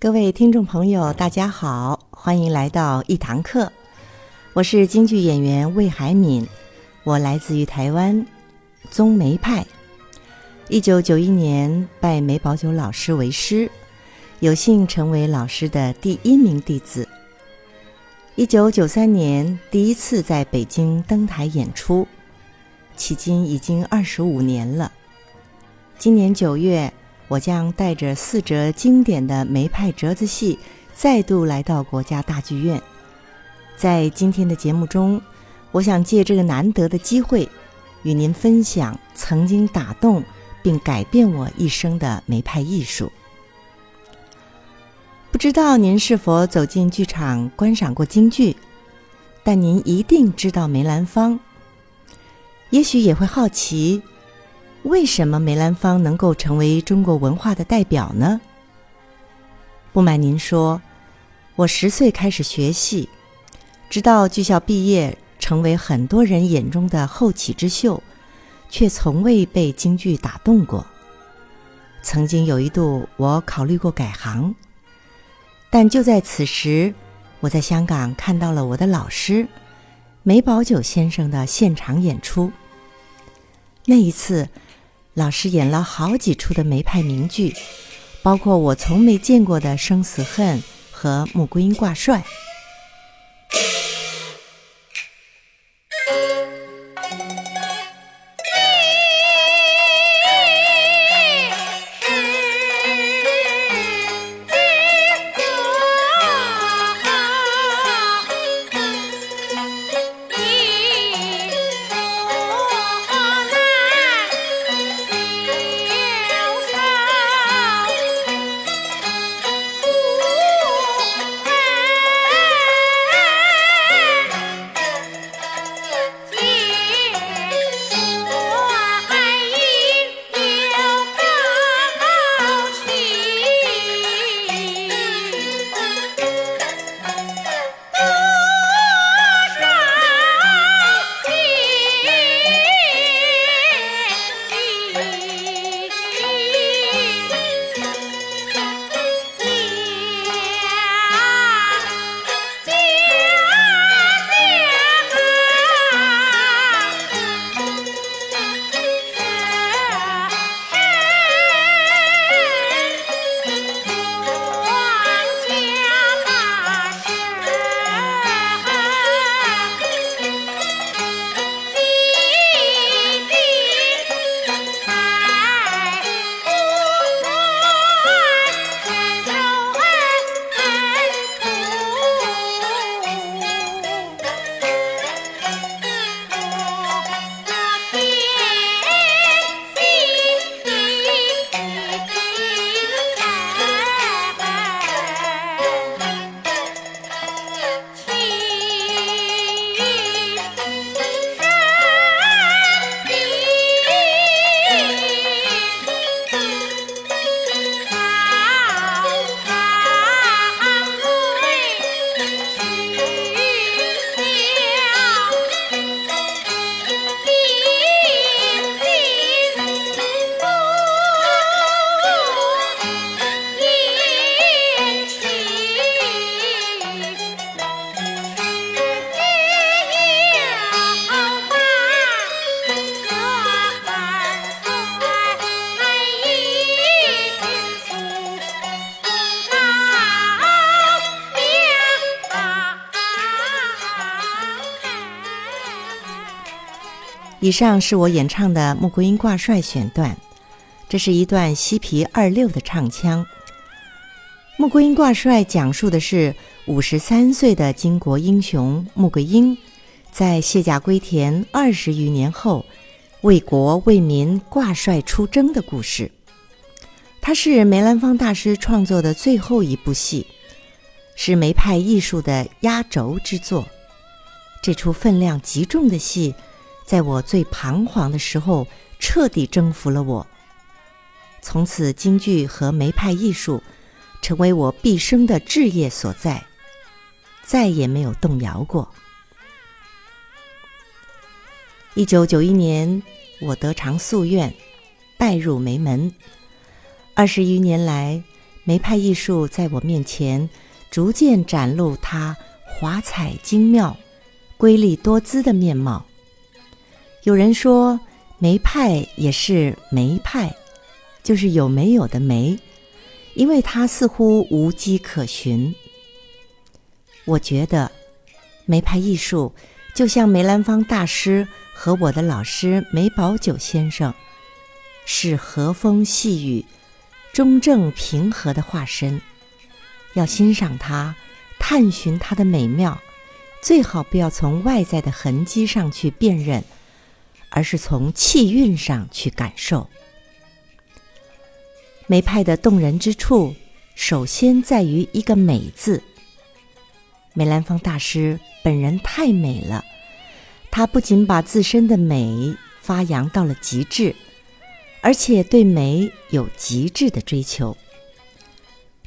各位听众朋友，大家好，欢迎来到一堂课。我是京剧演员魏海敏，我来自于台湾宗梅派。一九九一年拜梅葆玖老师为师，有幸成为老师的第一名弟子。一九九三年第一次在北京登台演出，迄今已经二十五年了。今年九月。我将带着四折经典的梅派折子戏，再度来到国家大剧院。在今天的节目中，我想借这个难得的机会，与您分享曾经打动并改变我一生的梅派艺术。不知道您是否走进剧场观赏过京剧，但您一定知道梅兰芳。也许也会好奇。为什么梅兰芳能够成为中国文化的代表呢？不瞒您说，我十岁开始学戏，直到剧校毕业，成为很多人眼中的后起之秀，却从未被京剧打动过。曾经有一度，我考虑过改行，但就在此时，我在香港看到了我的老师梅葆玖先生的现场演出。那一次。老师演了好几出的梅派名剧，包括我从没见过的《生死恨》和《穆桂英挂帅》。以上是我演唱的《穆桂英挂帅》选段，这是一段西皮二六的唱腔。《穆桂英挂帅》讲述的是五十三岁的巾帼英雄穆桂英，在卸甲归田二十余年后，为国为民挂帅出征的故事。它是梅兰芳大师创作的最后一部戏，是梅派艺术的压轴之作。这出分量极重的戏。在我最彷徨的时候，彻底征服了我。从此，京剧和梅派艺术成为我毕生的志业所在，再也没有动摇过。一九九一年，我得偿夙愿，拜入梅门。二十余年来，梅派艺术在我面前逐渐展露它华彩精妙、瑰丽多姿的面貌。有人说，梅派也是梅派，就是有没有的梅，因为它似乎无迹可寻。我觉得，梅派艺术就像梅兰芳大师和我的老师梅葆玖先生，是和风细雨。中正平和的化身，要欣赏它，探寻它的美妙，最好不要从外在的痕迹上去辨认，而是从气韵上去感受。梅派的动人之处，首先在于一个“美”字。梅兰芳大师本人太美了，他不仅把自身的美发扬到了极致。而且对美有极致的追求。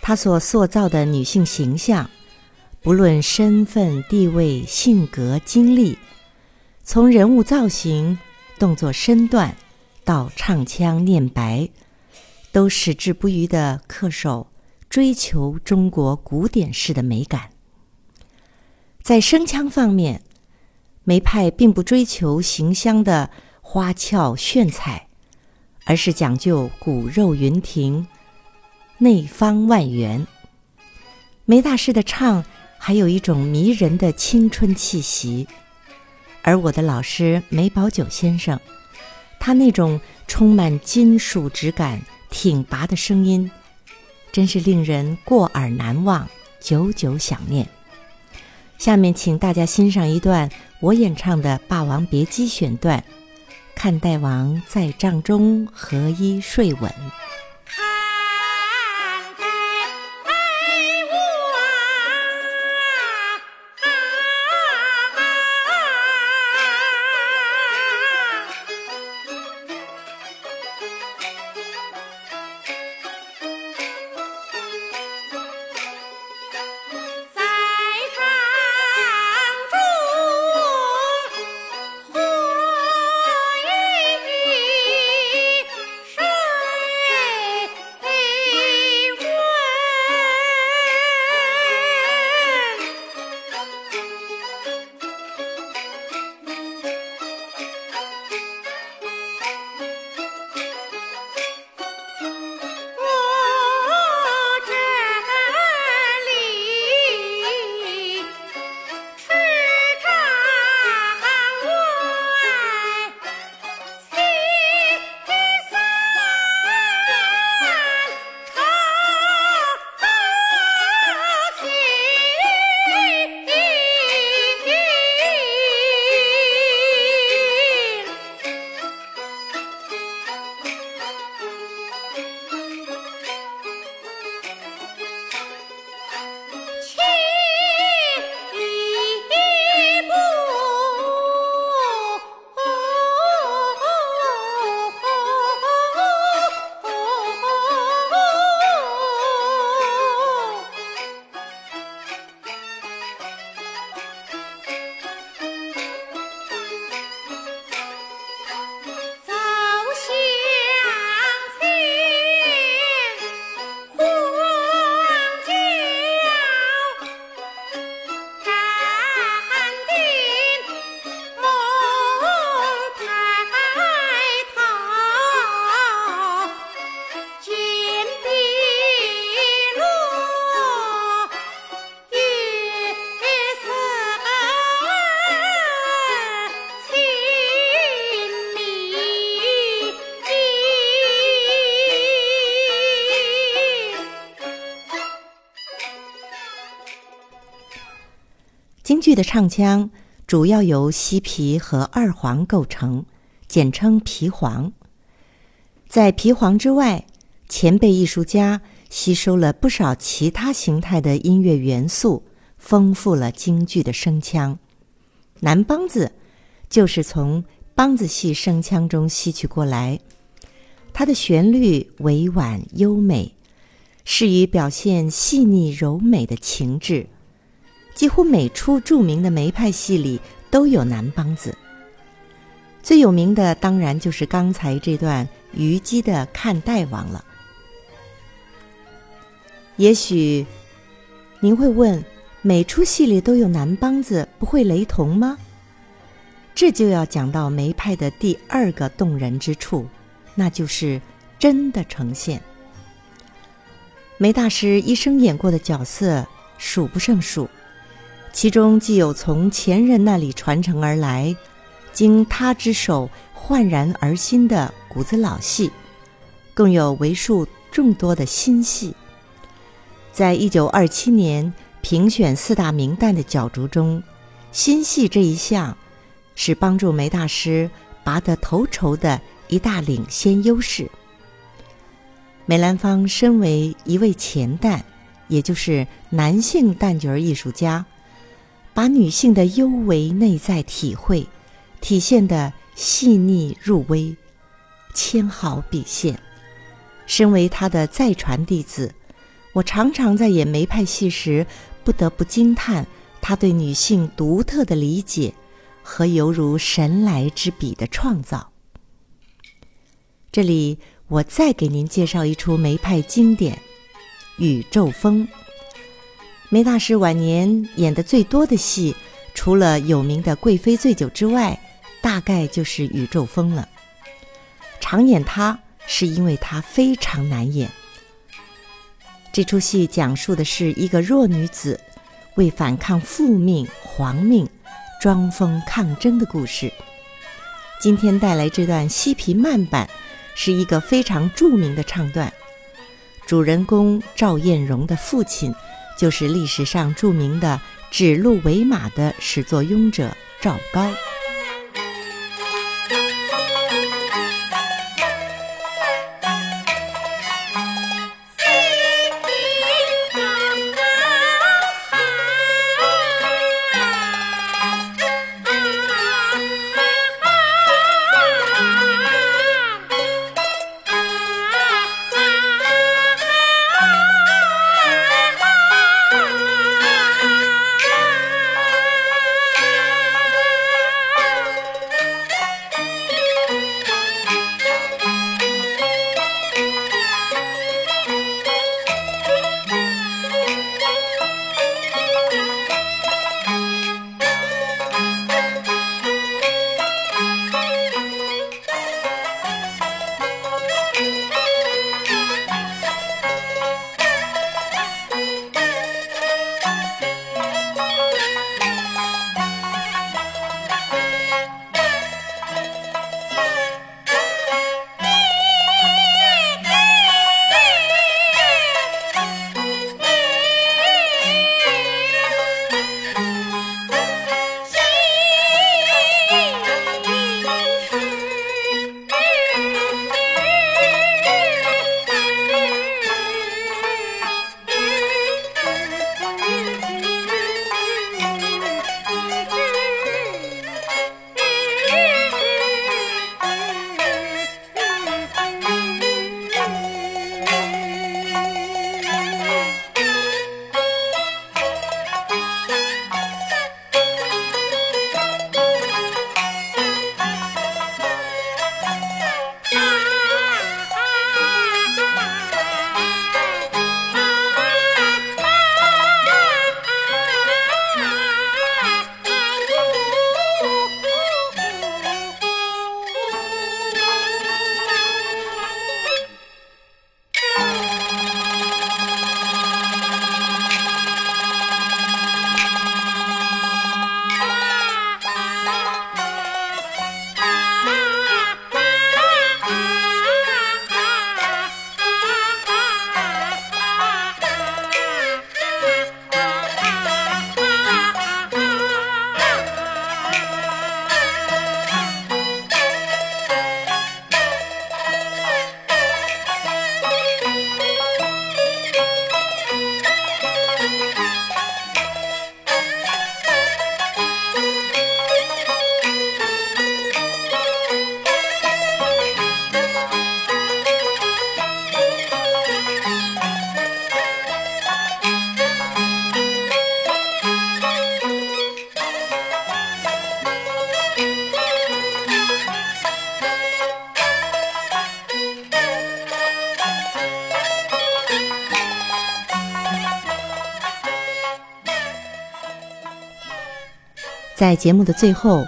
他所塑造的女性形象，不论身份、地位、性格、经历，从人物造型、动作身段到唱腔念白，都矢志不渝的恪守追求中国古典式的美感。在声腔方面，梅派并不追求形香的花俏炫彩。而是讲究骨肉匀庭，内方外圆。梅大师的唱还有一种迷人的青春气息，而我的老师梅葆玖先生，他那种充满金属质感、挺拔的声音，真是令人过耳难忘，久久想念。下面，请大家欣赏一段我演唱的《霸王别姬》选段。看大王在帐中合衣睡稳。剧的唱腔主要由西皮和二黄构成，简称皮黄。在皮黄之外，前辈艺术家吸收了不少其他形态的音乐元素，丰富了京剧的声腔。南梆子就是从梆子戏声腔中吸取过来，它的旋律委婉优美，适于表现细腻柔美的情致。几乎每出著名的梅派戏里都有南梆子。最有名的当然就是刚才这段虞姬的《看大王》了。也许您会问：每出戏里都有男梆子，不会雷同吗？这就要讲到梅派的第二个动人之处，那就是真的呈现。梅大师一生演过的角色数不胜数，其中既有从前人那里传承而来，经他之手焕然而新的骨子老戏，更有为数众多的新戏。在一九二七年评选四大名旦的角逐中，新戏这一项是帮助梅大师拔得头筹的一大领先优势。梅兰芳身为一位前旦，也就是男性旦角艺术家，把女性的幽微内在体会体现的细腻入微，纤毫毕现。身为他的再传弟子，我常常在演梅派戏时，不得不惊叹他对女性独特的理解和犹如神来之笔的创造。这里。我再给您介绍一出梅派经典《宇宙风》。梅大师晚年演的最多的戏，除了有名的《贵妃醉酒》之外，大概就是《宇宙风》了。常演它，是因为它非常难演。这出戏讲述的是一个弱女子为反抗父命、皇命，装疯抗争的故事。今天带来这段西皮慢板。是一个非常著名的唱段，主人公赵艳荣的父亲，就是历史上著名的指鹿为马的始作俑者赵高。在节目的最后，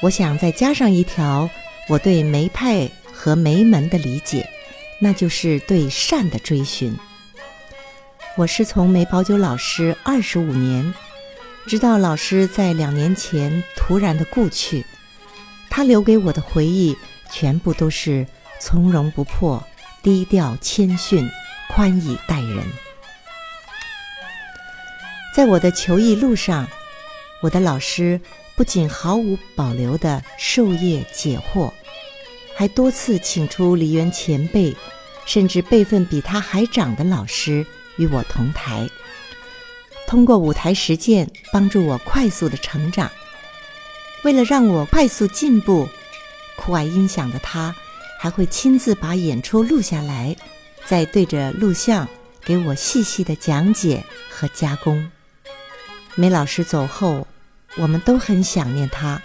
我想再加上一条我对梅派和梅门的理解，那就是对善的追寻。我是从梅葆玖老师二十五年，直到老师在两年前突然的故去，他留给我的回忆全部都是从容不迫、低调谦逊、宽以待人。在我的求艺路上，我的老师不仅毫无保留的授业解惑，还多次请出梨园前辈，甚至辈分比他还长的老师。与我同台，通过舞台实践帮助我快速的成长。为了让我快速进步，酷爱音响的他还会亲自把演出录下来，再对着录像给我细细的讲解和加工。梅老师走后，我们都很想念他，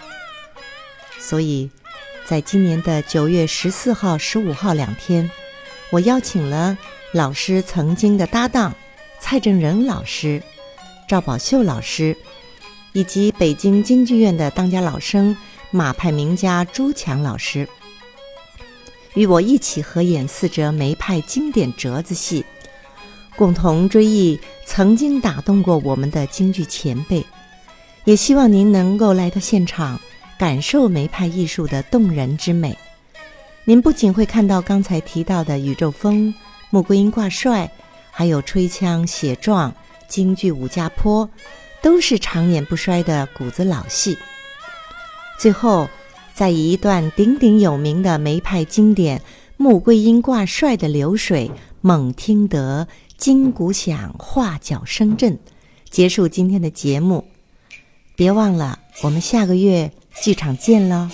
所以，在今年的九月十四号、十五号两天，我邀请了。老师曾经的搭档蔡正仁老师、赵宝秀老师，以及北京京剧院的当家老生马派名家朱强老师，与我一起合演四折梅派经典折子戏，共同追忆曾经打动过我们的京剧前辈。也希望您能够来到现场，感受梅派艺术的动人之美。您不仅会看到刚才提到的宇宙风。穆桂英挂帅，还有吹腔写状、京剧武家坡，都是常演不衰的骨子老戏。最后，再以一段鼎鼎有名的梅派经典《穆桂英挂帅》的流水，猛听得金鼓响，画角声震，结束今天的节目。别忘了，我们下个月剧场见喽！